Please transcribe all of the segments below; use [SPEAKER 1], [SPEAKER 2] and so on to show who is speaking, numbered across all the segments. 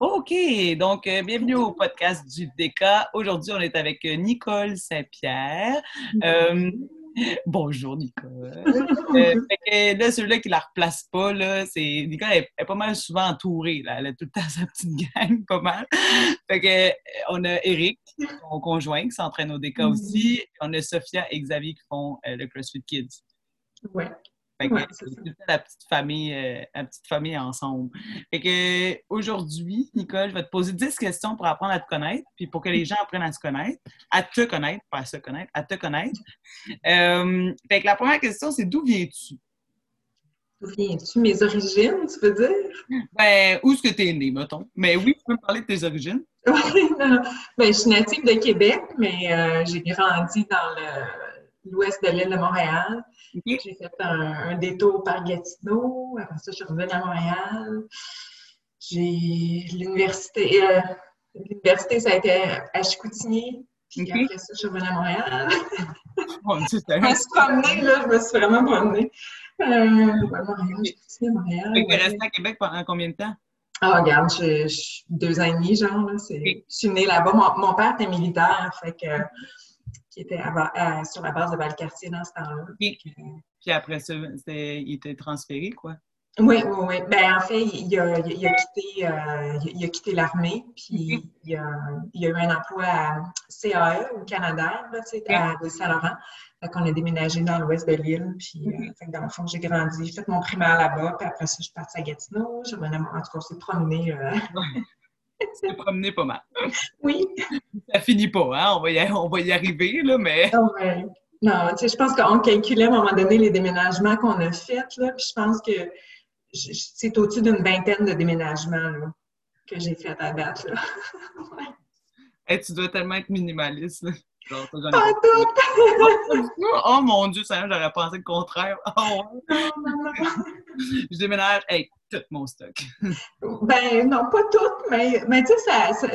[SPEAKER 1] OK, donc euh, bienvenue au podcast du DK. Aujourd'hui, on est avec euh, Nicole Saint-Pierre. Euh, bonjour, Nicole. Euh, fait que là, celui-là qui la replace pas, là, c'est. Nicole elle est pas mal souvent entourée. Là. Elle a tout le temps sa petite gang, pas mal. Fait que, on a Eric, son conjoint, qui s'entraîne au DK aussi. On a Sophia et Xavier qui font le CrossFit Kids.
[SPEAKER 2] Ouais.
[SPEAKER 1] Fait que
[SPEAKER 2] Ouais,
[SPEAKER 1] c'est la petite famille, euh, la petite famille ensemble. Fait que euh, aujourd'hui, Nicole, je vais te poser 10 questions pour apprendre à te connaître, puis pour que les gens apprennent à se connaître, à te connaître, pas à se connaître, à te connaître. Euh, fait que la première question, c'est d'où viens-tu?
[SPEAKER 2] D'où viens-tu? Mes origines, tu veux dire?
[SPEAKER 1] Ben, où est-ce que tu es né, mettons? Mais oui, tu peux me parler de tes origines.
[SPEAKER 2] Ben, je suis native de Québec, mais euh, j'ai grandi dans le- l'ouest de l'île de Montréal. J'ai fait un, un détour par Gatineau. Après ça, je suis revenue à Montréal. J'ai l'université. euh, l'université, ça a été à Chicoutimi. Puis après ça, je suis revenue à Montréal.
[SPEAKER 1] Bon, tu
[SPEAKER 2] Je me suis promenée, là. Je me suis vraiment promenée. Euh, ouais, Montréal, Chicoutimi, Montréal.
[SPEAKER 1] Fait que t'es
[SPEAKER 2] ouais.
[SPEAKER 1] resté à Québec pendant combien de temps?
[SPEAKER 2] Ah, regarde, je, je suis deux ans et demi, genre, là, je suis née là-bas. Mon, mon père était militaire, fait que, qui était à Va- à- sur la base de Valcartier dans ce temps-là. Que-
[SPEAKER 1] Puis après ça, il était transféré, quoi.
[SPEAKER 2] Oui, oui, oui. Ben, en fait, il a, il a quitté, euh, il a quitté l'armée, puis il, a, il a eu un emploi à CAE au Canada, là, tu sais, à Saint-Laurent. Fait qu'on a déménagé dans l'ouest de l'île, puis euh, fait que dans le fond, j'ai grandi, j'ai fait mon primaire là-bas, puis après ça, je suis partie à Gatineau. Je Mont- en tout cas, on s'est promené. euh,
[SPEAKER 1] T'es promené pas mal.
[SPEAKER 2] Oui,
[SPEAKER 1] Ça finit pas, hein? On va y, on va y arriver, là, mais...
[SPEAKER 2] Ah ouais. Non, tu sais, je pense qu'on calculait à un moment donné les déménagements qu'on a faits, là, puis je pense que c'est au-dessus d'une vingtaine de déménagements là, que j'ai fait à date. Là.
[SPEAKER 1] Hey, tu dois tellement être minimaliste, là. Genre, ça, j'en ai
[SPEAKER 2] Pas tout!
[SPEAKER 1] Oh mon Dieu, ça, j'aurais pensé le contraire. Oh, ouais.
[SPEAKER 2] Non.
[SPEAKER 1] je déménage avec tout mon stock.
[SPEAKER 2] Ben non, pas toutes, mais, mais tu sais, ça, ça,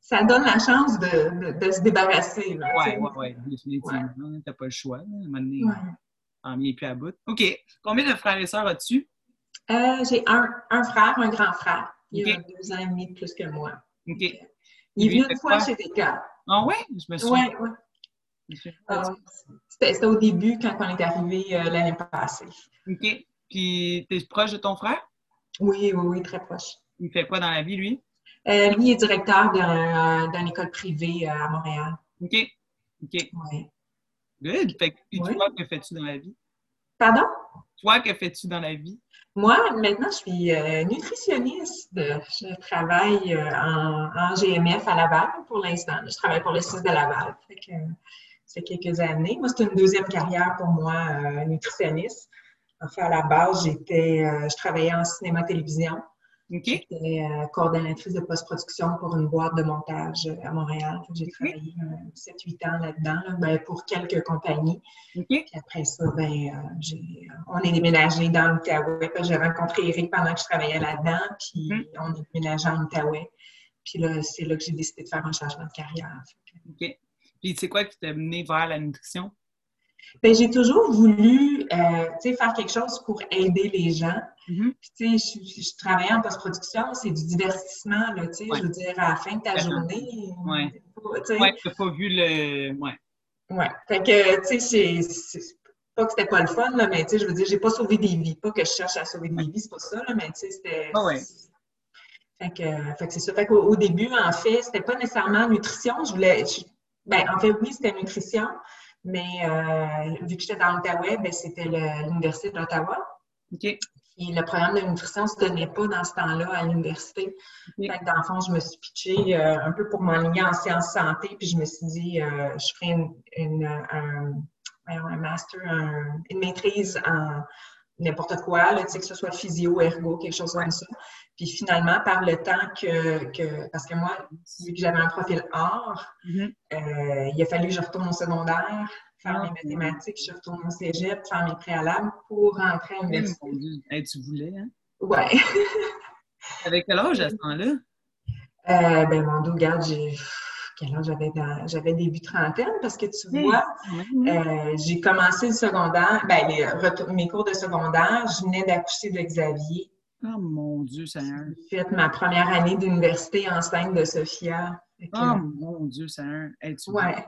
[SPEAKER 2] ça donne la chance de, de, de se débarrasser. Là,
[SPEAKER 1] Ouais, ouais, ouais, définitivement. T'as pas le choix. À un moment donné,
[SPEAKER 2] Ouais.
[SPEAKER 1] en vient plus à bout. OK. Combien de frères et sœurs as-tu?
[SPEAKER 2] Euh, j'ai un, un frère, un grand frère. Il a deux ans et demi de plus que moi.
[SPEAKER 1] OK.
[SPEAKER 2] Il est venu une fois chez des gars.
[SPEAKER 1] Ah ouais? Je me souviens.
[SPEAKER 2] Ouais, ouais. Ah, C'était au début, quand on est arrivé euh, l'année passée.
[SPEAKER 1] OK. Puis, t'es proche de ton frère?
[SPEAKER 2] Oui, oui, oui, très proche.
[SPEAKER 1] Il fait quoi dans la vie, lui?
[SPEAKER 2] Euh, lui est directeur euh, d'une école privée euh, à Montréal.
[SPEAKER 1] OK. OK.
[SPEAKER 2] Oui.
[SPEAKER 1] Good. Fait que,
[SPEAKER 2] Ouais.
[SPEAKER 1] toi, que fais-tu dans la vie?
[SPEAKER 2] Pardon?
[SPEAKER 1] Toi, que fais-tu dans la vie?
[SPEAKER 2] Moi, maintenant, je suis euh, nutritionniste. Je travaille euh, en, en GMF à Laval pour l'instant. Je travaille pour le CIS de Laval. Fait que, euh, ça fait quelques années. Moi, c'est une deuxième carrière pour moi, euh, nutritionniste. En fait, à la base, j'étais, je travaillais en cinéma-télévision.
[SPEAKER 1] OK.
[SPEAKER 2] J'étais euh, coordonnatrice de post-production pour une boîte de montage euh, à Montréal. J'ai travaillé euh, 7-8 ans là-dedans, là, ben, pour quelques compagnies. Puis après ça, ben, euh, j'ai- on est déménagé dans l'Outaouais. J'ai rencontré Eric pendant que je travaillais là-dedans, puis
[SPEAKER 1] Mhm.
[SPEAKER 2] on est déménagé en Outaouais. Puis là, c'est là que j'ai décidé de faire un changement de carrière.
[SPEAKER 1] OK. Puis, c'est quoi qui t'a mené vers la nutrition?
[SPEAKER 2] Ben, j'ai toujours voulu euh, faire quelque chose pour aider les gens.
[SPEAKER 1] Mhm.
[SPEAKER 2] Puis, je, je travaillais en post-production, c'est du divertissement, là,
[SPEAKER 1] Ouais.
[SPEAKER 2] je veux dire, à la fin de ta journée.
[SPEAKER 1] Ouais.
[SPEAKER 2] tu
[SPEAKER 1] t'as pas vu le. Ouais.
[SPEAKER 2] Ouais. Fait que, tu sais, c'est- pas que c'était pas le fun, là, mais tu sais, je veux dire, j'ai pas sauvé des vies. Pas que je cherche à sauver des vies, c'est pas ça, là, mais tu sais, c'était.
[SPEAKER 1] Ah ouais.
[SPEAKER 2] Fait que, fait que c'est ça. Fait qu'au début, en fait, c'était pas nécessairement nutrition. Je voulais. je- ben, en fait, oui, c'était nutrition, mais euh, vu que j'étais dans l'Outaouais, ben, c'était l'Université d'Ottawa.
[SPEAKER 1] OK.
[SPEAKER 2] Puis le programme de nutrition ne se donnait pas dans ce temps-là à l'université. Dans le fond, je me suis pitchée euh, un peu pour m'enligner en sciences santé, puis je me suis dit, euh, je ferais une, une- un, un master, un- une maîtrise en n'importe quoi, là, que ce soit physio, ergo, quelque chose comme ça. Puis finalement, par le temps que, que parce que moi, vu que j'avais un profil art,
[SPEAKER 1] Mhm.
[SPEAKER 2] euh, il a fallu que je retourne au secondaire, faire
[SPEAKER 1] Ah,
[SPEAKER 2] mes mathématiques, je retourne au cégep, faire mes préalables pour rentrer à
[SPEAKER 1] Eh,
[SPEAKER 2] l'université.
[SPEAKER 1] Hey, tu voulais, hein?
[SPEAKER 2] Ouais.
[SPEAKER 1] Avec quel âge à ce temps-là?
[SPEAKER 2] Euh, ben, mon dos, regarde, j'ai. Quel âge j'avais dans... J'avais début trentaine parce que tu vois, euh, j'ai commencé le secondaire, ben, les mes cours de secondaire, je venais d'accoucher de Xavier.
[SPEAKER 1] Oh mon Dieu, Seigneur.
[SPEAKER 2] J'ai fait ma première année d'université enceinte de Sophia.
[SPEAKER 1] Oh mon Dieu, Seigneur.
[SPEAKER 2] tu ouais.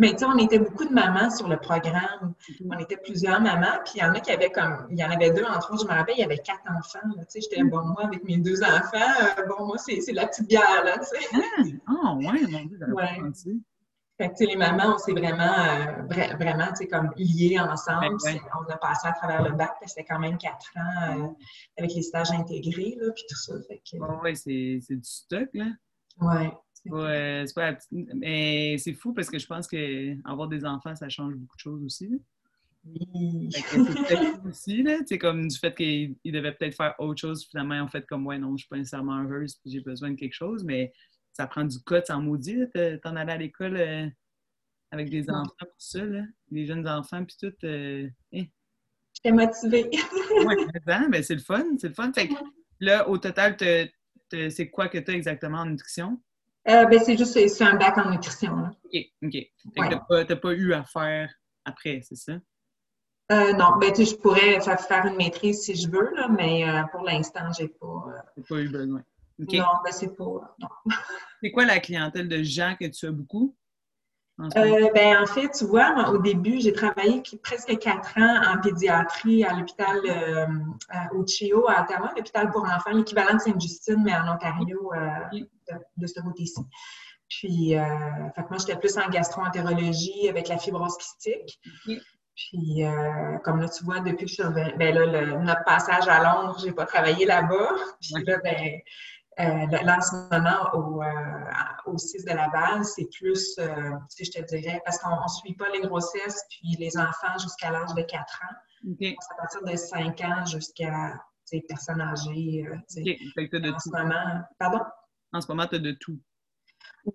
[SPEAKER 2] Mais tu sais, on était beaucoup de mamans sur le programme. On était plusieurs mamans, puis il y en a qui avaient comme, il y en avait deux, entre autres, je me rappelle, il y avait quatre enfants. Tu sais, j'étais, bon, moi, avec mes deux enfants, euh, bon, moi, c'est la petite bière, là, tu sais.
[SPEAKER 1] Ah, oh, ouais, mon Dieu, ouais.
[SPEAKER 2] Fait que, les mamans, on s'est vraiment, euh, vraiment, tu sais, comme liées ensemble. On a passé à travers le bac, c'était quand même quatre ans euh, avec les stages intégrés, là, puis tout ça. Fait que...
[SPEAKER 1] ouais, c'est du stock, là.
[SPEAKER 2] Ouais.
[SPEAKER 1] Ouais, c'est pas Mais c'est fou parce que je pense qu'avoir des enfants, ça change beaucoup de choses aussi.
[SPEAKER 2] Oui.
[SPEAKER 1] C'est aussi, là. C'est comme du fait qu'ils devaient peut-être faire autre chose. Finalement, ils ont fait comme, ouais, non, je suis pas nécessairement heureuse, puis j'ai besoin de quelque chose. Mais ça prend du code sans maudit, t'en aller à l'école euh, avec des enfants, tout ça, là. Des jeunes enfants, puis tout. Euh,
[SPEAKER 2] hein. J'étais motivée.
[SPEAKER 1] oui, mais c'est le fun, c'est le fun. Fait que là, au total, c'est quoi que tu as exactement en nutrition?
[SPEAKER 2] Euh, ben, c'est juste c'est un bac en nutrition. Là.
[SPEAKER 1] OK, OK. Tu n'as pas, eu à faire après, c'est ça?
[SPEAKER 2] Euh, non, ben, tu je pourrais faire une maîtrise si je veux, là, mais euh, pour l'instant, j'ai pas.
[SPEAKER 1] Pas eu besoin.
[SPEAKER 2] Non, ben, c'est pas. Non.
[SPEAKER 1] c'est quoi la clientèle de gens que tu as beaucoup?
[SPEAKER 2] En, euh, ben, en fait, tu vois, moi, au début, j'ai travaillé presque quatre ans en pédiatrie à l'hôpital euh, au CHIO à Ottawa, l'hôpital pour enfants, l'équivalent de Sainte-Justine, mais en Ontario, euh, de, ce côté-ci. Puis, euh, fait que moi, j'étais plus en gastro-entérologie avec la fibrose kystique. Puis, euh, comme là, tu vois, depuis que je suis ben là, notre passage à Londres, j'ai pas travaillé là-bas. Puis là, ben, euh, là, en ce moment, au, euh, au 6 de Laval, c'est plus, euh, si je te dirais, parce qu'on ne suit pas les grossesses puis les enfants jusqu'à l'âge de 4 ans. C'est à partir de 5 ans jusqu'à les personnes âgées. Euh,
[SPEAKER 1] de
[SPEAKER 2] en ce moment. Pardon?
[SPEAKER 1] En ce moment, tu as de tout.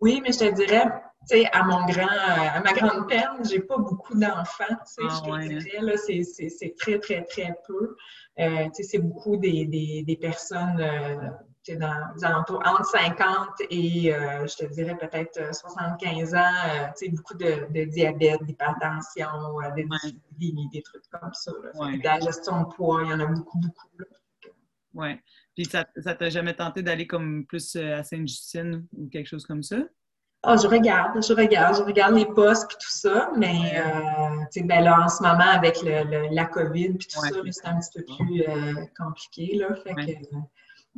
[SPEAKER 2] Oui, mais je te dirais, tu sais, à mon grand, à ma grande peine, j'ai pas beaucoup d'enfants, tu sais, ah, je te hein. dirais, là, c'est très, très, très peu. Euh, tu sais, c'est beaucoup des, des, des personnes, euh, dans entre 50 et, euh, je te dirais, peut-être 75 ans, tu sais, beaucoup de, de diabète, d'hypertension, euh, de des trucs comme ça. Là. la gestion de poids, il y en a beaucoup, beaucoup.
[SPEAKER 1] Oui. Puis ça, t'a jamais tenté d'aller comme plus à Sainte-Justine ou quelque chose comme ça?
[SPEAKER 2] Ah, je regarde, je regarde, je regarde les postes et tout ça, mais euh, ben là, en ce moment, avec le, la COVID et tout ça, c'est un petit peu plus euh, compliqué. Là, fait que,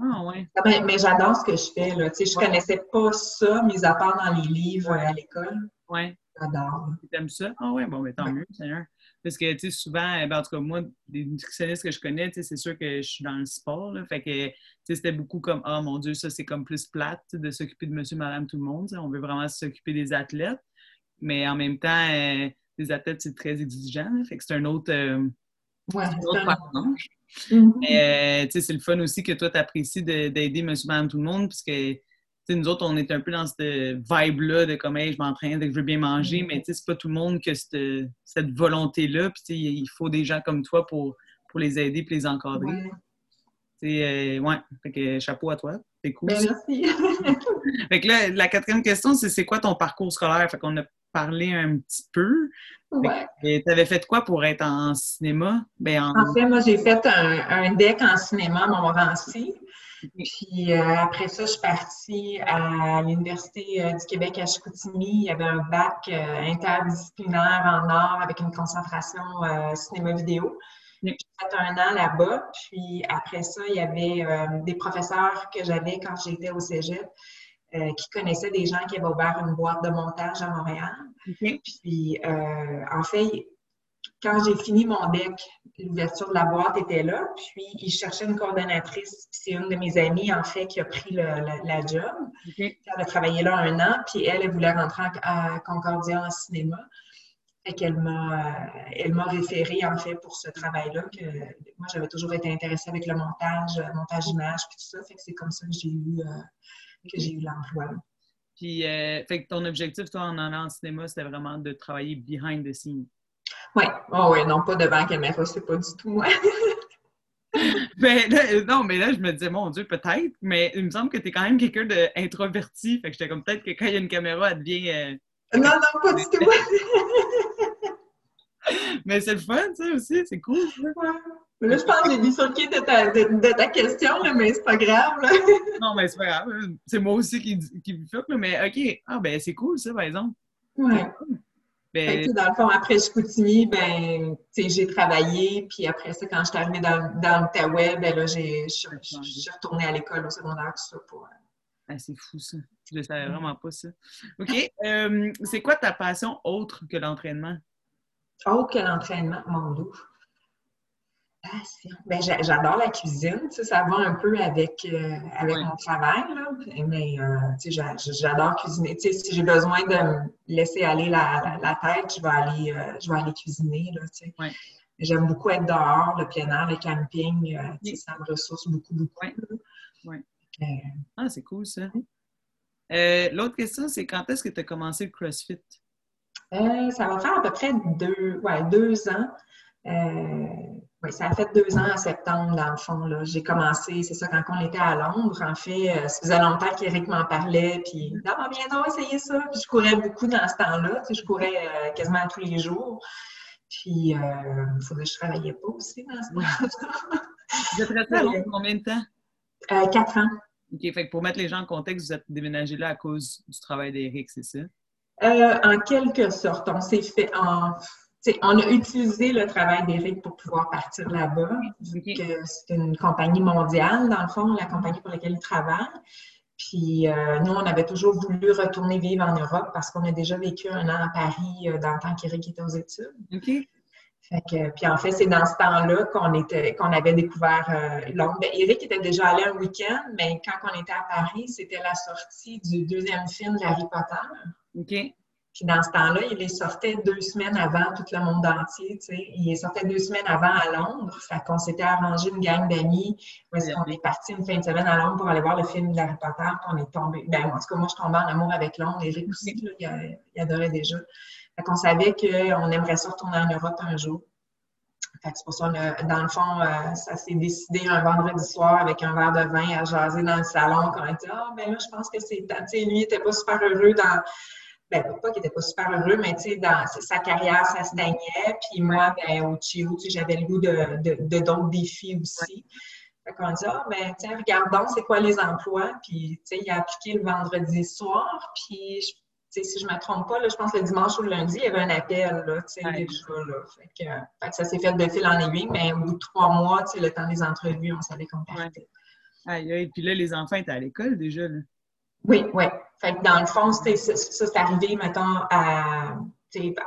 [SPEAKER 1] ah, ouais.
[SPEAKER 2] Ah, ben, mais j'adore ce que je fais. Là. Tu sais, je connaissais pas ça, mis à part dans les livres à l'école.
[SPEAKER 1] Oui.
[SPEAKER 2] J'adore.
[SPEAKER 1] Tu aimes ça? Ah oui, bon, mais tant mieux, Seigneur. Parce que, tu sais, souvent, ben, en tout cas, moi, des nutritionnistes que je connais, tu sais, c'est sûr que je suis dans le sport, là, fait que, tu sais, c'était beaucoup comme, ah, oh, mon Dieu, ça, c'est comme plus plate, de s'occuper de monsieur, madame, tout le monde, on veut vraiment s'occuper des athlètes, mais en même temps, euh, les athlètes, c'est très exigeant, fait que c'est un autre, euh,
[SPEAKER 2] ouais, un autre
[SPEAKER 1] mm-hmm. euh, tu sais, c'est le fun aussi que toi, tu apprécies d'aider monsieur, madame, tout le monde, puisque nous autres, on est un peu dans cette vibe-là de comme, hey, je m'entraîne, je veux bien manger, mais c'est pas tout le monde qui a cette, volonté-là. Puis il faut des gens comme toi pour, pour les aider et les encadrer. Ouais. Euh, ouais. Fait que chapeau à toi. C'est cool.
[SPEAKER 2] Ben, merci.
[SPEAKER 1] fait que là, la quatrième question, c'est c'est quoi ton parcours scolaire? Fait qu'on a parlé un petit peu.
[SPEAKER 2] Ouais.
[SPEAKER 1] Tu avais fait quoi pour être en cinéma?
[SPEAKER 2] Ben, en... fait, moi, j'ai fait un, un, deck en cinéma à Montmorency. Puis euh, après ça, je suis partie à l'Université euh, du Québec à Chicoutimi. Il y avait un bac euh, interdisciplinaire en art avec une concentration cinéma-vidéo. J'ai fait un an là-bas. Puis après ça, il y avait des professeurs que j'avais quand j'étais au cégep qui connaissaient des gens qui avaient ouvert une boîte de montage à Montréal. Puis en fait, quand j'ai fini mon deck, l'ouverture de la boîte était là, puis il cherchait une coordonnatrice. C'est une de mes amies, en fait, qui a pris la, job. Elle a travaillé là un an, puis elle, elle voulait rentrer à Concordia en cinéma. Fait qu'elle m'a, elle m'a référé, en fait, pour ce travail-là. Que moi, j'avais toujours été intéressée avec le montage, montage image, puis tout ça. Fait que c'est comme ça que j'ai eu, euh, que j'ai eu l'emploi.
[SPEAKER 1] Puis, euh, fait que ton objectif, toi, en allant en cinéma, c'était vraiment de travailler behind the scenes.
[SPEAKER 2] Oui, oh, ouais, non, pas devant la caméra, c'est pas du tout moi.
[SPEAKER 1] ben, non, mais là, je me disais, mon Dieu, peut-être, mais il me semble que tu es quand même quelqu'un d'introverti. Fait que j'étais comme peut-être que quand il y a une caméra, elle devient. Euh,
[SPEAKER 2] non, non, pas du tout.
[SPEAKER 1] mais c'est le fun, ça aussi, c'est cool.
[SPEAKER 2] Mais là, je pense que j'ai bifurqué de ta, de, ta question, mais c'est pas grave.
[SPEAKER 1] non, mais c'est pas grave. C'est moi aussi qui, qui bifurque, mais OK. Ah, ben c'est cool, ça, par exemple.
[SPEAKER 2] Ouais. Ben... dans le fond, après Chicoutimi, ben, j'ai travaillé, puis après ça, quand je suis arrivée dans, dans l'Outaouais, ben là, je suis retournée à l'école au secondaire, tout ça, pour... Euh,
[SPEAKER 1] ah, c'est fou, ça. Je ne savais vraiment pas ça. OK. Euh, c'est quoi ta passion autre que l'entraînement?
[SPEAKER 2] Autre que l'entraînement, mon doux. Ben, j'adore la cuisine, ça va un peu avec, euh, avec mon travail, là. mais euh, j'adore cuisiner. si j'ai besoin de me laisser aller la, la, tête, je vais aller, euh, je vais aller cuisiner. J'aime beaucoup être dehors, le plein air, le camping, ça me ressource beaucoup, beaucoup.
[SPEAKER 1] ah, c'est cool ça. L'autre question, c'est quand est-ce que tu as commencé le CrossFit?
[SPEAKER 2] ça va faire à peu près deux, ouais, deux ans. Oui, ça a fait deux ans en septembre, dans le fond. J'ai commencé, c'est ça, quand on était à Londres. En fait, euh, ça faisait longtemps qu'Éric m'en parlait. Puis, ah, bientôt, essayer ça. Puis, je courais beaucoup dans ce temps-là. Tu sais, je courais euh, quasiment tous les jours. Puis, il euh, faudrait que je travaillais pas aussi dans ce temps-là.
[SPEAKER 1] Vous êtes resté à Londres combien de temps?
[SPEAKER 2] quatre ans.
[SPEAKER 1] OK, fait que pour mettre les gens en contexte, vous êtes déménagé là à cause du travail d'Éric, c'est ça?
[SPEAKER 2] en quelque sorte. On s'est fait en on a utilisé le travail d'Éric pour pouvoir partir là-bas, vu que c'est une compagnie mondiale, dans le fond, la compagnie pour laquelle il travaille. Puis euh, nous, on avait toujours voulu retourner vivre en Europe parce qu'on a déjà vécu un an à Paris euh, dans le temps qu'Éric était aux études. puis en fait, c'est dans ce temps-là qu'on était, qu'on avait découvert euh, Londres. Ben, Eric était déjà allé un week-end, mais quand on était à Paris, c'était la sortie du deuxième film d'Harry Potter.
[SPEAKER 1] OK.
[SPEAKER 2] Puis dans ce temps-là, il les sortait deux semaines avant tout le monde entier. Tu sais. Il les sortait deux semaines avant à Londres. Fait qu'on s'était arrangé une gang d'amis. On est parti une fin de semaine à Londres pour aller voir le film d'Harry Potter. Puis on est tombé. Ben, en tout cas, moi, je tombais en amour avec Londres. Eric aussi, il, adorait déjà. Fait qu'on savait qu'on aimerait ça retourner en Europe un jour. Fait que c'est pour ça, dans le fond, euh, ça s'est décidé un vendredi soir avec un verre de vin à jaser dans le salon. Quand on a dit, ah, ben là, je pense que c'est. Tu sais, lui, il était pas super heureux dans ben, pas qu'il n'était pas super heureux, mais tu sais, dans sa carrière, ça se stagnait. Puis moi, ben, au Chio, j'avais le goût de, d'autres défis aussi. Fait qu'on dit, ah, ben, tiens, regardons, c'est quoi les emplois? Puis, tu sais, il a appliqué le vendredi soir. Puis, tu sais, si je ne me trompe pas, là, je pense que le dimanche ou le lundi, il y avait un appel, là, tu sais, déjà, là. Fait que, ça s'est fait de fil en aiguille, mais au bout de trois mois, tu sais, le temps des entrevues, on savait qu'on partait.
[SPEAKER 1] Aïe, aïe, puis là, les enfants étaient à l'école déjà, là.
[SPEAKER 2] Oui, oui. Fait que dans le fond, ça, c'est arrivé, mettons, à,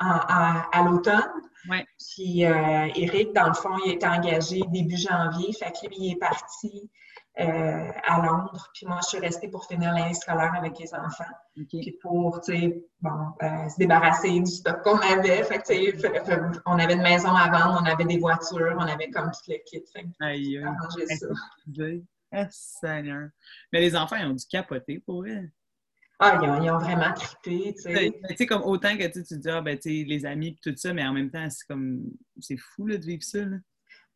[SPEAKER 2] à, l'automne.
[SPEAKER 1] Ouais.
[SPEAKER 2] Puis euh, Eric, dans le fond, il était engagé début janvier. Fait que lui, il est parti euh, à Londres. Puis moi, je suis restée pour finir l'année scolaire avec les enfants. Puis pour, tu sais, bon, euh, se débarrasser du stock qu'on avait. Fait que, tu sais, on avait une maison à vendre, on avait des voitures, on avait comme tout le kit. Fait que,
[SPEAKER 1] Aïe, ça. Ah, Seigneur. Mais les enfants, ils ont dû capoter pour eux.
[SPEAKER 2] Ah, ils ont, vraiment trippé, tu sais.
[SPEAKER 1] Tu sais, comme autant que tu, te dis, ah, ben, tu sais, les amis, tout ça, mais en même temps, c'est comme, c'est fou, là, de vivre ça, là.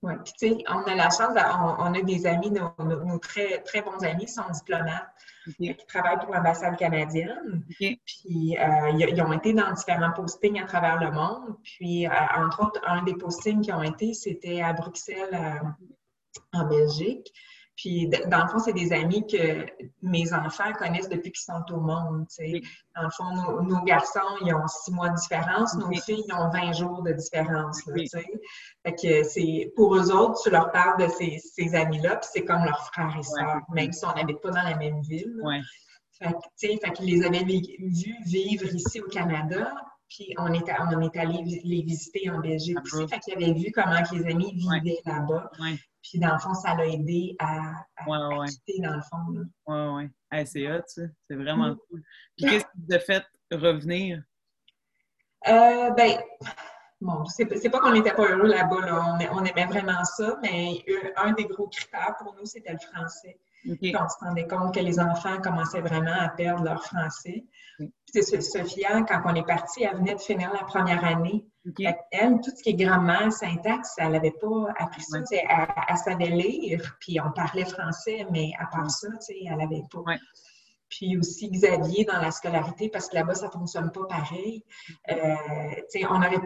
[SPEAKER 2] Oui, puis tu sais, on a la chance, on, a des amis, nos, très, très bons amis sont diplomates qui travaillent pour l'ambassade canadienne. Puis euh, ils, ont été dans différents postings à travers le monde. Puis, euh, entre autres, un des postings qui ont été, c'était à Bruxelles, euh, en Belgique. Puis, dans le fond, c'est des amis que mes enfants connaissent depuis qu'ils sont au monde. sais. Dans le fond, nos, garçons, ils ont six mois de différence. Nos filles, ils ont 20 jours de différence. fait que c'est pour eux autres, tu leur parles de ces, ces amis-là, puis c'est comme leurs frères et sœurs, même si on n'habite pas dans la même ville.
[SPEAKER 1] Ouais.
[SPEAKER 2] Fait que, fait qu'ils les avaient vus vivre ici au Canada, puis on est, on est allé les visiter en Belgique aussi. Fait qu'ils avaient vu comment les amis vivaient là-bas. Puis dans le fond, ça l'a aidé à, à, quitter dans le fond.
[SPEAKER 1] Oui, oui. c'est hot, ça. C'est vraiment mm. cool. Puis qu'est-ce qui vous a fait revenir?
[SPEAKER 2] Euh, ben, bon, c'est pas qu'on n'était pas heureux là-bas, là. On, on, aimait vraiment ça, mais un des gros critères pour nous, c'était le français. On se rendait compte que les enfants commençaient vraiment à perdre leur français. Puis Sophia, quand on est parti, elle venait de finir la première année. Elle, tout ce qui est grammaire, syntaxe, elle n'avait pas appris ça. Elle, savait lire, puis on parlait français, mais à part ça, elle n'avait pas. Puis aussi Xavier dans la scolarité, parce que là-bas, ça ne fonctionne pas pareil. Euh, on aurait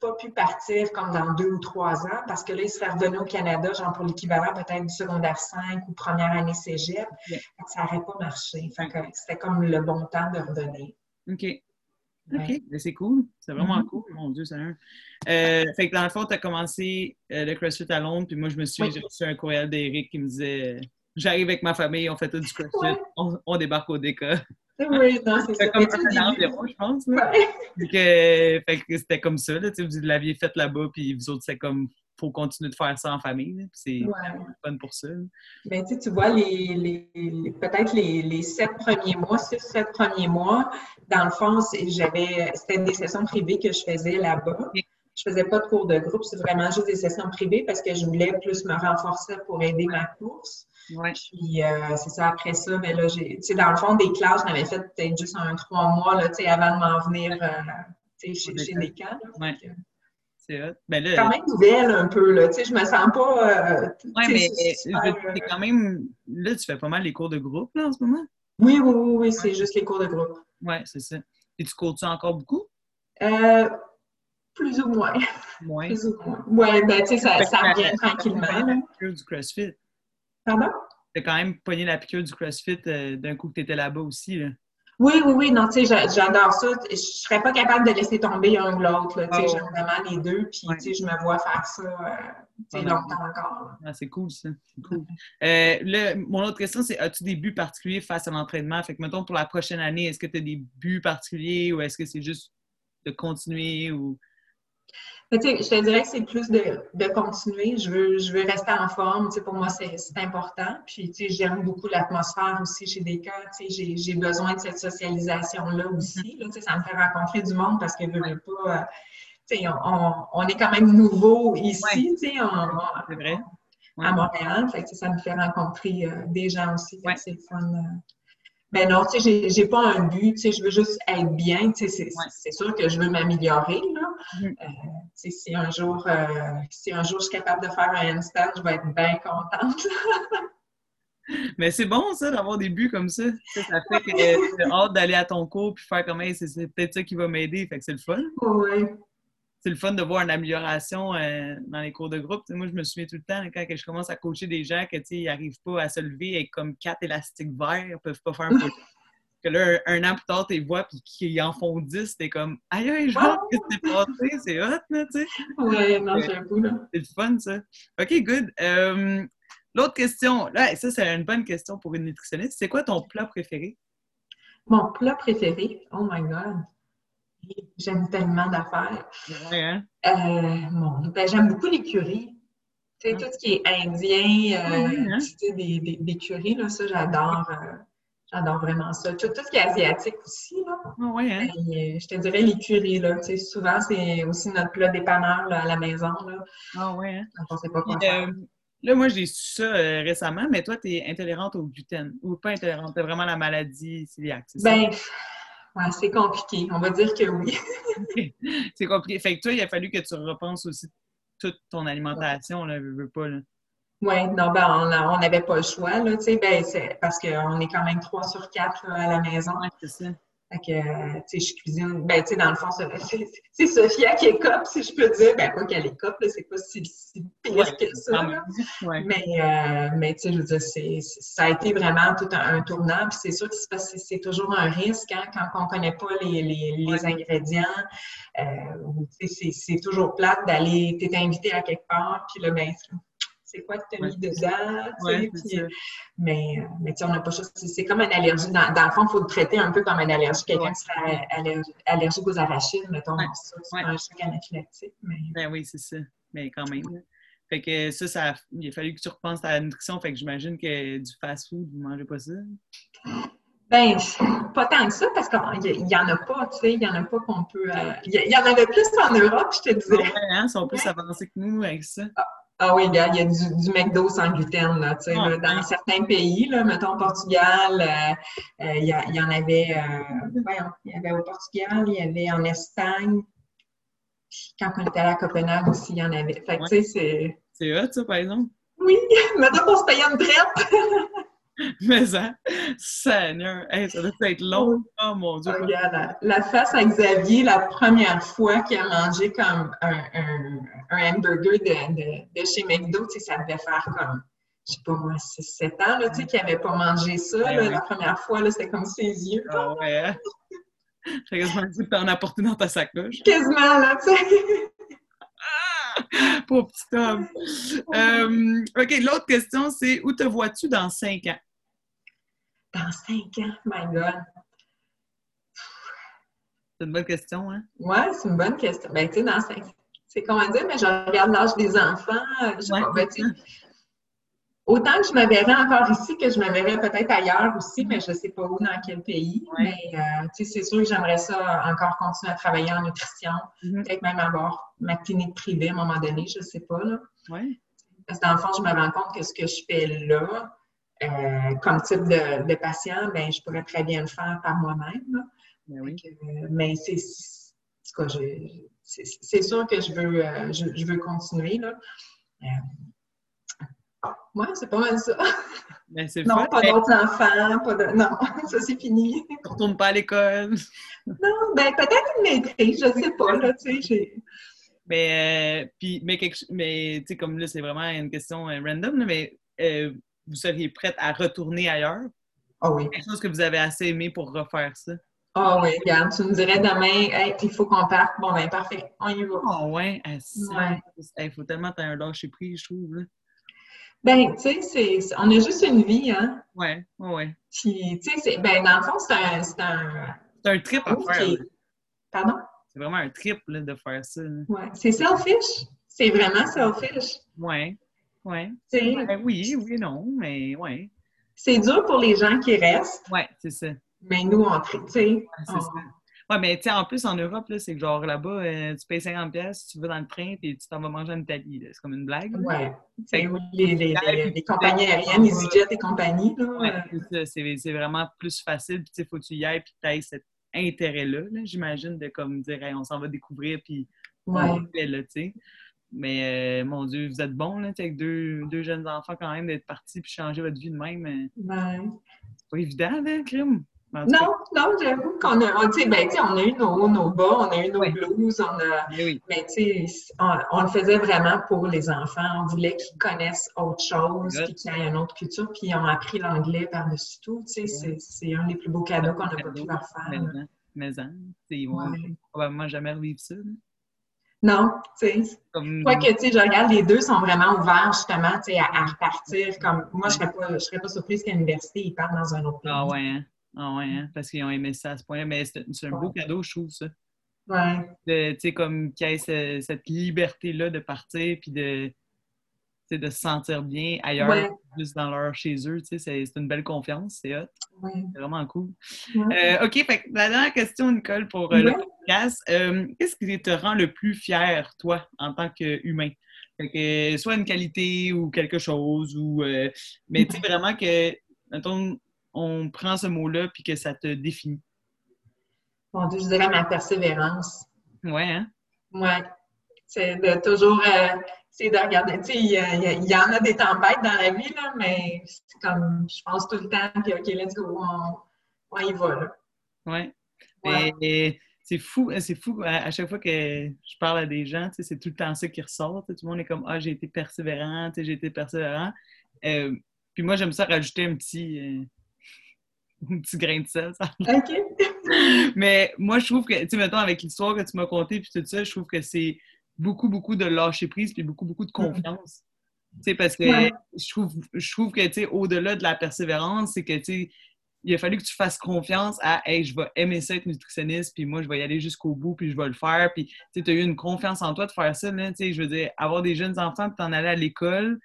[SPEAKER 2] pas pu partir comme dans deux ou trois ans parce que là, il serait revenu au Canada, genre pour l'équivalent peut-être du secondaire 5 ou première année cégep. Ça n'aurait pas marché. c'était comme le bon temps de revenir.
[SPEAKER 1] OK. OK, c'est cool. C'est vraiment mm-hmm. cool. Mon Dieu, c'est un. Euh, fait que dans le fond, tu as commencé euh, le CrossFit à Londres, puis moi, je me suis j'ai reçu un courriel d'Éric qui me disait J'arrive avec ma famille, on fait tout du CrossFit, on, débarque au DK.
[SPEAKER 2] Oui, non, c'est ça.
[SPEAKER 1] comme un environ, je pense. fait que c'était comme ça, là, vous l'aviez fait là-bas, puis vous autres, c'est comme faut continuer de faire ça en famille. C'est fun pour ça.
[SPEAKER 2] Ben, tu vois, les, peut-être les, sept premiers mois, six, sept premiers mois, dans le fond, j'avais c'était des sessions privées que je faisais là-bas. Je faisais pas de cours de groupe, c'est vraiment juste des sessions privées parce que je voulais plus me renforcer pour aider ma course. Puis euh, c'est ça, après ça, mais là, j'ai, dans le fond, des classes, j'en avais fait peut-être juste un trois mois là, avant de m'en venir euh, chez, chez les camps.
[SPEAKER 1] C'est Ben
[SPEAKER 2] là, quand même nouvelle un peu, là. Tu sais, je me sens pas.
[SPEAKER 1] Euh, oui, mais c'est quand même. Là, tu fais pas mal les cours de groupe, là, en ce moment?
[SPEAKER 2] Oui, oui, oui, oui c'est juste les cours de groupe.
[SPEAKER 1] Oui, c'est ça. Et tu cours-tu encore beaucoup?
[SPEAKER 2] Euh, plus ou moins. Moins? plus ou moins. Oui, ben, tu sais, ça, ça revient tranquillement. la
[SPEAKER 1] piqûre du CrossFit.
[SPEAKER 2] Pardon?
[SPEAKER 1] Tu as quand même pogné la piqûre du CrossFit euh, d'un coup que tu étais là-bas aussi, là.
[SPEAKER 2] Oui, oui, oui. Non, tu sais, j'adore ça. Je serais pas capable de laisser tomber un ou l'autre. Tu sais, ah j'aime vraiment les deux. Puis, tu sais, je me vois faire ça euh, longtemps encore.
[SPEAKER 1] Ah, c'est cool, ça. Cool. Euh, mon autre question, c'est as-tu des buts particuliers face à l'entraînement? Fait que, mettons, pour la prochaine année, est-ce que tu as des buts particuliers ou est-ce que c'est juste de continuer ou
[SPEAKER 2] je te dirais que c'est plus de, continuer. Je veux, je veux rester en forme. pour moi, c'est important. Puis, j'aime beaucoup l'atmosphère aussi chez des cas. J'ai besoin de cette socialisation-là aussi. ça me fait rencontrer du monde parce que je veux pas. Euh, on, est quand même nouveau ici, vrai. à Montréal. ça me fait rencontrer euh, des gens aussi. C'est fun. Euh, ben non, tu sais, j'ai pas un but, tu sais, je veux juste être bien, tu sais, c'est sûr que je veux m'améliorer, là. Mm-hmm. Euh, tu si un jour, euh, si un jour je suis capable de faire un handstand, je vais être bien contente.
[SPEAKER 1] Mais c'est bon, ça, d'avoir des buts comme ça. Ça, fait que j'ai hâte d'aller à ton cours puis faire comme, c'est peut-être ça qui va m'aider, fait que c'est le fun.
[SPEAKER 2] Oui
[SPEAKER 1] c'est le fun de voir une amélioration euh, dans les cours de groupe. moi, je me souviens tout le temps, quand je commence à coacher des gens que ils n'arrivent pas à se lever avec comme quatre élastiques verts, ils peuvent pas faire un peu. que là, un, an plus tard, tu les vois, puis qu'ils en font dix, t'es comme Aïe, aïe, genre, qu'est-ce qui s'est passé? C'est hot, là, tu sais.
[SPEAKER 2] Oui, non, j'avoue, là.
[SPEAKER 1] C'est le fun, ça. OK, good. Euh, l'autre question, là, ça, c'est une bonne question pour une nutritionniste. C'est quoi ton plat préféré?
[SPEAKER 2] Mon plat préféré? Oh my God! J'aime tellement d'affaires.
[SPEAKER 1] Hein?
[SPEAKER 2] Euh, ben, j'aime beaucoup les curries. Tu sais, tout ce qui est indien, euh, hein? des, des, curries, là, ça, j'adore. Euh, j'adore vraiment ça. Tout, ce qui est asiatique aussi, là.
[SPEAKER 1] Ah ben,
[SPEAKER 2] je te dirais les curries, là. Tu sais, souvent, c'est aussi notre plat dépanneur à la maison, là.
[SPEAKER 1] Ah ouais, hein?
[SPEAKER 2] on sait pas quoi
[SPEAKER 1] Là, moi, j'ai su ça récemment, mais toi, tu es intolérante au gluten. Ou pas intolérante, tu vraiment la maladie cœliaque, c'est
[SPEAKER 2] ça? Ben, Ouais, c'est compliqué. On va dire que oui.
[SPEAKER 1] c'est compliqué. Fait que toi, il a fallu que tu repenses aussi toute ton alimentation, là, veux, veux pas, là.
[SPEAKER 2] Oui, non, ben, on n'avait pas le choix, là, tu sais, ben, parce qu'on est quand même trois sur quatre à la maison.
[SPEAKER 1] Oui, c'est ça.
[SPEAKER 2] Fait que, tu sais, je cuisine. Ben, tu sais, dans le fond, c'est Sophia qui est cop, si je peux dire. Ben, quoi qu'elle est cop, c'est pas si, si pire que ça. Mais, euh, mais tu sais, je veux dire, ça a été vraiment tout un, tournant. Puis c'est sûr que c'est toujours un risque hein, quand on ne connaît pas les, les, les ingrédients. Euh, c'est toujours plate d'aller, tu es invité à quelque part, puis là, ben, c'est quoi que tu as mis dedans. mais euh, mais on n'a pas. C'est comme une allergie. Dans, dans le fond, il faut le traiter un peu comme une allergie. Quelqu'un qui serait allergique aux arachides, mettons. c'est un choc anaphylactique. Mais...
[SPEAKER 1] Ben oui, c'est ça. Mais quand même. Fait que ça, ça, il a fallu que tu repenses à la nutrition. Fait que j'imagine que du fast-food, vous ne mangez pas ça?
[SPEAKER 2] Ben, pas tant que ça, parce qu'il n'y en a pas, tu sais, il n'y en a pas qu'on peut... Euh, il y, en avait plus en Europe, je te disais.
[SPEAKER 1] Ouais, hein, ils sont plus avancés que nous avec ça.
[SPEAKER 2] Ah, ah oui, il y a, du, du, McDo sans gluten. Là, tu sais, ah, dans certains pays, là, mettons Portugal, euh, euh, il, y il, y en avait, euh, il y avait au Portugal, il y avait en Espagne. Quand on était allé à Copenhague aussi, il y en avait. Fait que, tu sais, c'est...
[SPEAKER 1] C'est hot, ça, par exemple?
[SPEAKER 2] Oui, mettons pour se payer une traite.
[SPEAKER 1] Mais ça. Seigneur, ça doit être long. Oh mon Dieu.
[SPEAKER 2] regarde, la, face à Xavier, la première fois qu'il a mangé comme un, un, un hamburger de, de, chez McDo, ça devait faire comme, je sais pas moi, 6-7 ans, là, tu sais, qu'il n'avait pas mangé ça. Ben la première fois, c'était comme ses yeux.
[SPEAKER 1] Ah ouais. Hein? J'ai quasiment dit que en apporté dans ta sacoche.
[SPEAKER 2] Quasiment, là, tu sais.
[SPEAKER 1] Pauvre petit homme. Euh, OK, l'autre question, c'est où te vois-tu dans cinq ans?
[SPEAKER 2] Dans cinq ans, my God.
[SPEAKER 1] C'est une bonne question, hein?
[SPEAKER 2] Oui, c'est une bonne question. Ben, tu sais, dans cinq ans, c'est comment dire, mais je regarde l'âge des enfants. Je sais pas, ben, Autant que je me verrais encore ici que je me verrais peut-être ailleurs aussi, mais je ne sais pas où, dans quel pays. Mais euh, c'est sûr que j'aimerais ça encore continuer à travailler en nutrition, mm-hmm. peut-être même avoir ma clinique privée à un moment donné, je ne sais pas. Là. Parce que dans le fond, je me rends compte que ce que je fais là, euh, comme type de, patient, ben, je pourrais très bien le faire par moi-même.
[SPEAKER 1] Ben oui.
[SPEAKER 2] Euh, mais c'est c'est sûr que je veux, je, je, veux continuer. Là. Oui, c'est pas mal ça.
[SPEAKER 1] Ben,
[SPEAKER 2] non, pas d'autres enfants, pas de... Non, ça c'est fini.
[SPEAKER 1] Tu retournes pas à l'école.
[SPEAKER 2] non, ben peut-être une maîtrise, je sais pas, là, tu sais,
[SPEAKER 1] Mais, euh, puis, mais, mais tu sais, comme là, c'est vraiment une question euh, random, mais euh, vous seriez prête à retourner ailleurs?
[SPEAKER 2] Ah oui.
[SPEAKER 1] Quelque chose que vous avez assez aimé pour refaire ça?
[SPEAKER 2] Ah oui, regarde, tu me dirais demain, hey, il faut qu'on parte. Bon, ben parfait, on y va.
[SPEAKER 1] Ah ouais, il faut tellement t'as un lâcher prise, je trouve. Là.
[SPEAKER 2] Ben, tu sais, on a juste une vie, hein?
[SPEAKER 1] Oui, oui.
[SPEAKER 2] Puis, tu sais, ben, dans le fond, c'est un. C'est un,
[SPEAKER 1] un trip à faire.
[SPEAKER 2] Pardon?
[SPEAKER 1] C'est vraiment un trip là, de faire ça.
[SPEAKER 2] Oui, c'est selfish. C'est vraiment selfish.
[SPEAKER 1] Oui, oui. Ben, oui, oui, non, mais oui.
[SPEAKER 2] C'est dur pour les gens qui restent.
[SPEAKER 1] Oui, c'est ça.
[SPEAKER 2] Mais nous, on, tu sais.
[SPEAKER 1] c'est ça. Ouais, mais tu sais, en plus, en Europe, c'est que genre là-bas, euh, tu payes 50 pièces, tu vas dans le train, puis tu t'en vas manger en Italie. C'est comme une blague.
[SPEAKER 2] Ouais. C'est les, les, les, compagnies aériennes, EasyJet et compagnie.
[SPEAKER 1] Ouais, c'est vraiment plus facile. Puis, tu sais, faut que tu y ailles, puis tu aies cet intérêt-là, j'imagine, de comme dire, on s'en va découvrir, puis
[SPEAKER 2] on
[SPEAKER 1] fait, là, tu sais. Mais euh, mon Dieu, vous êtes bon, là, avec deux, deux jeunes enfants quand même, d'être partis puis changer votre vie de même.
[SPEAKER 2] Ouais.
[SPEAKER 1] C'est pas évident, là, crime.
[SPEAKER 2] Non, non, j'avoue qu'on a, on, ben, on a eu nos hauts, nos bas, on a eu nos blues, on a,
[SPEAKER 1] oui.
[SPEAKER 2] mais on, on, le faisait vraiment pour les enfants. On voulait qu'ils connaissent autre chose, puis qu'ils aient une autre culture, puis ils ont appris l'anglais par-dessus tout. C'est, c'est un des plus beaux cadeaux qu'on n'a pas pu leur faire.
[SPEAKER 1] Mais, mais hein, ils vont probablement jamais revivre ça.
[SPEAKER 2] Non, tu sais. Comme... Quoi que, tu sais, je regarde, les deux sont vraiment ouverts, justement, tu sais, à, repartir. Comme, moi, je serais pas, je serais pas surprise qu'à l'université, ils partent dans un autre pays.
[SPEAKER 1] Ah ouais, hein? Ah ouais, hein, parce qu'ils ont aimé ça à ce point-là. Mais c'est un beau cadeau, je trouve, ça.
[SPEAKER 2] Ouais.
[SPEAKER 1] Tu sais, comme qu'il y ait cette liberté-là de partir puis de, de se sentir bien ailleurs, juste dans leur chez eux. Tu sais, c'est une belle confiance, c'est hot. C'est vraiment cool. Euh, OK, fait la dernière question, Nicole, pour euh, le podcast. Euh, qu'est-ce qui te rend le plus fier, toi, en tant qu'humain? soit une qualité ou quelque chose, ou mais tu sais vraiment que, mettons, on prend ce mot-là puis que ça te définit?
[SPEAKER 2] Bon, je dirais ma persévérance.
[SPEAKER 1] Ouais, hein?
[SPEAKER 2] Ouais. C'est de toujours euh, c'est de regarder. Tu sais, il y, en a des tempêtes dans la vie, là, mais c'est comme je pense tout le temps, puis OK, let's go, on, y va. Là.
[SPEAKER 1] Ouais. c'est fou, hein, c'est fou. À, chaque fois que je parle à des gens, c'est tout le temps ça qui ressort. Tout le monde est comme Ah, j'ai été persévérant, j'ai été persévérant. Euh, puis moi, j'aime ça rajouter un petit. Euh, un petit grain de sel. Ça.
[SPEAKER 2] OK.
[SPEAKER 1] Mais moi, je trouve que, tu sais, mettons, avec l'histoire que tu m'as contée puis tout ça, je trouve que c'est beaucoup, beaucoup de lâcher prise puis beaucoup, beaucoup de confiance. Sais, parce que je, trouve, je trouve que, tu sais, au-delà de la persévérance, c'est que, tu sais, il a fallu que tu fasses confiance à Hey, je vais aimer ça être nutritionniste, puis moi, je vais y aller jusqu'au bout, puis je vais le faire. Puis, tu as eu une confiance en toi de faire ça. Là, je veux dire, avoir des jeunes enfants, puis t'en aller à l'école,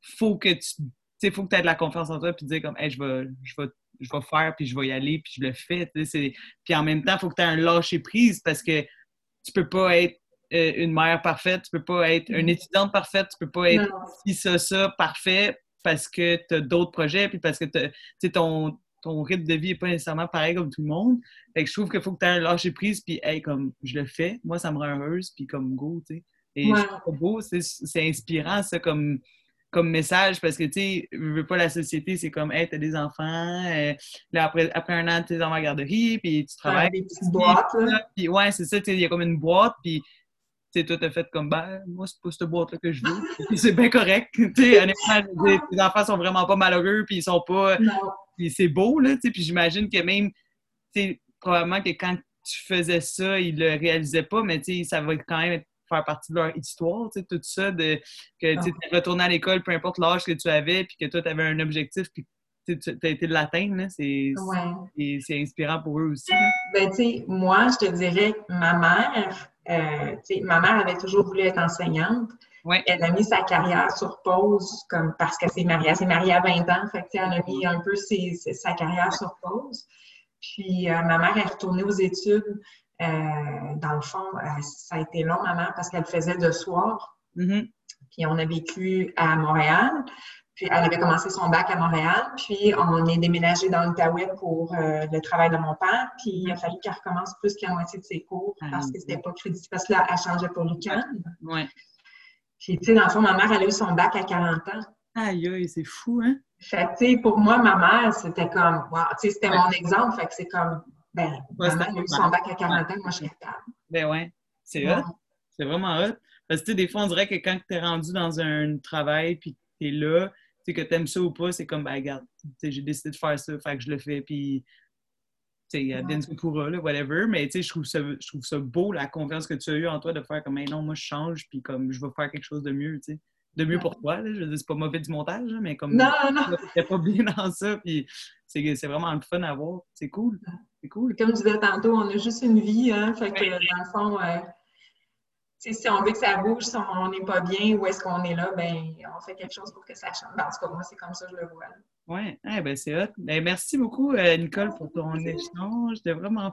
[SPEAKER 1] faut que tu il faut que tu aies de la confiance en toi puis dire comme hey, je vais je vais je vais faire, puis je vais y aller, puis je le fais. Puis en même temps, il faut que tu aies un lâcher prise parce que tu peux pas être une mère parfaite, tu peux pas être une mm-hmm. étudiante parfaite, tu peux pas être si ça, ça, parfait parce que tu as d'autres projets, puis parce que ton, ton rythme de vie n'est pas nécessairement pareil comme tout le monde. Fait que je trouve qu'il faut que tu aies un lâcher prise, puis hey, comme je le fais, moi ça me rend heureuse, puis comme go, tu sais. Et c'est beau, c'est inspirant, ça, comme comme message parce que, tu sais, je veux pas la société, c'est comme, hey, t'as des enfants, euh, là, après, après un an, t'es dans la garderie, puis tu travailles.
[SPEAKER 2] des petites boîtes, là.
[SPEAKER 1] Puis, ouais, c'est ça, tu sais, il y a comme une boîte, puis, sais, toi, t'as fait comme, ben, moi, c'est pas cette boîte-là que je veux. C'est bien correct. Tu sais, honnêtement, tes enfants sont vraiment pas malheureux, puis ils sont pas. C'est beau, là, tu sais, puis j'imagine que même, tu sais, probablement que quand tu faisais ça, ils le réalisaient pas, mais tu sais, ça va quand même faire partie de leur histoire, tu sais, tout ça, de, que tu es retourné à l'école, peu importe l'âge que tu avais, puis que toi, tu avais un objectif, puis tu as été de l'atteindre, c'est c'est inspirant pour eux aussi.
[SPEAKER 2] Ben, tu sais, moi, je te dirais ma mère, euh, ma mère avait toujours voulu être enseignante.
[SPEAKER 1] Ouais.
[SPEAKER 2] Elle a mis sa carrière sur pause comme parce qu'elle s'est mariée. Elle s'est mariée à 20 ans, fait elle a mis un peu ses, sa carrière sur pause. Puis euh, ma mère est retournée aux études. Euh, dans le fond, ça a été long, maman, parce qu'elle faisait de soir.
[SPEAKER 1] Mm-hmm.
[SPEAKER 2] Puis on a vécu à Montréal. Puis elle avait commencé son bac à Montréal. Puis on est déménagé dans l'Outaouais pour euh, le travail de mon père. Puis il a fallu qu'elle recommence plus qu'à moitié de ses cours parce que c'était pas crédible. Parce que là, elle changeait pour l'UQAM.
[SPEAKER 1] Ouais.
[SPEAKER 2] Puis, tu sais, dans le fond, ma mère, elle a eu son bac à 40 ans.
[SPEAKER 1] Aïe, aïe, c'est fou, hein?
[SPEAKER 2] Fait que, tu sais, pour moi, ma mère, c'était comme, wow, tu sais, c'était mon exemple. Fait que c'est comme, ben,
[SPEAKER 1] Ouais, c'est
[SPEAKER 2] elle a eu son bac à 40 ans, moi, je suis capable.
[SPEAKER 1] Ben ouais, c'est hot. C'est vraiment hot. Parce que tu sais, des fois, on dirait que quand tu es rendu dans un travail puis que tu es là, sais, que tu aimes ça ou pas, c'est comme, ben, regarde, j'ai décidé de faire ça, fait que je le fais, puis, tu sais, bien ce pourra, là, whatever. Mais, tu sais, je trouve ça, je trouve ça beau, la confiance que tu as eue en toi de faire comme, hey, non, moi, je change, puis comme, je vais faire quelque chose de mieux, tu sais. De mieux pour toi, là. Je veux dire, c'est pas mauvais du montage, là, mais comme,
[SPEAKER 2] Non, non.
[SPEAKER 1] t'es pas bien dans ça, puis c'est c'est vraiment le fun à voir. C'est cool. C'est cool.
[SPEAKER 2] Comme je disais tantôt, on a juste une vie, hein. Fait que,
[SPEAKER 1] Ouais.
[SPEAKER 2] dans le fond, si on veut que ça bouge, si on n'est pas bien, où est-ce qu'on est là, ben, on fait quelque chose pour que ça change. Ben, en tout cas, moi, c'est comme ça que je le vois.
[SPEAKER 1] Ouais, eh ben c'est hot. Ben, merci beaucoup, euh, Nicole, pour ton échange. C'était vraiment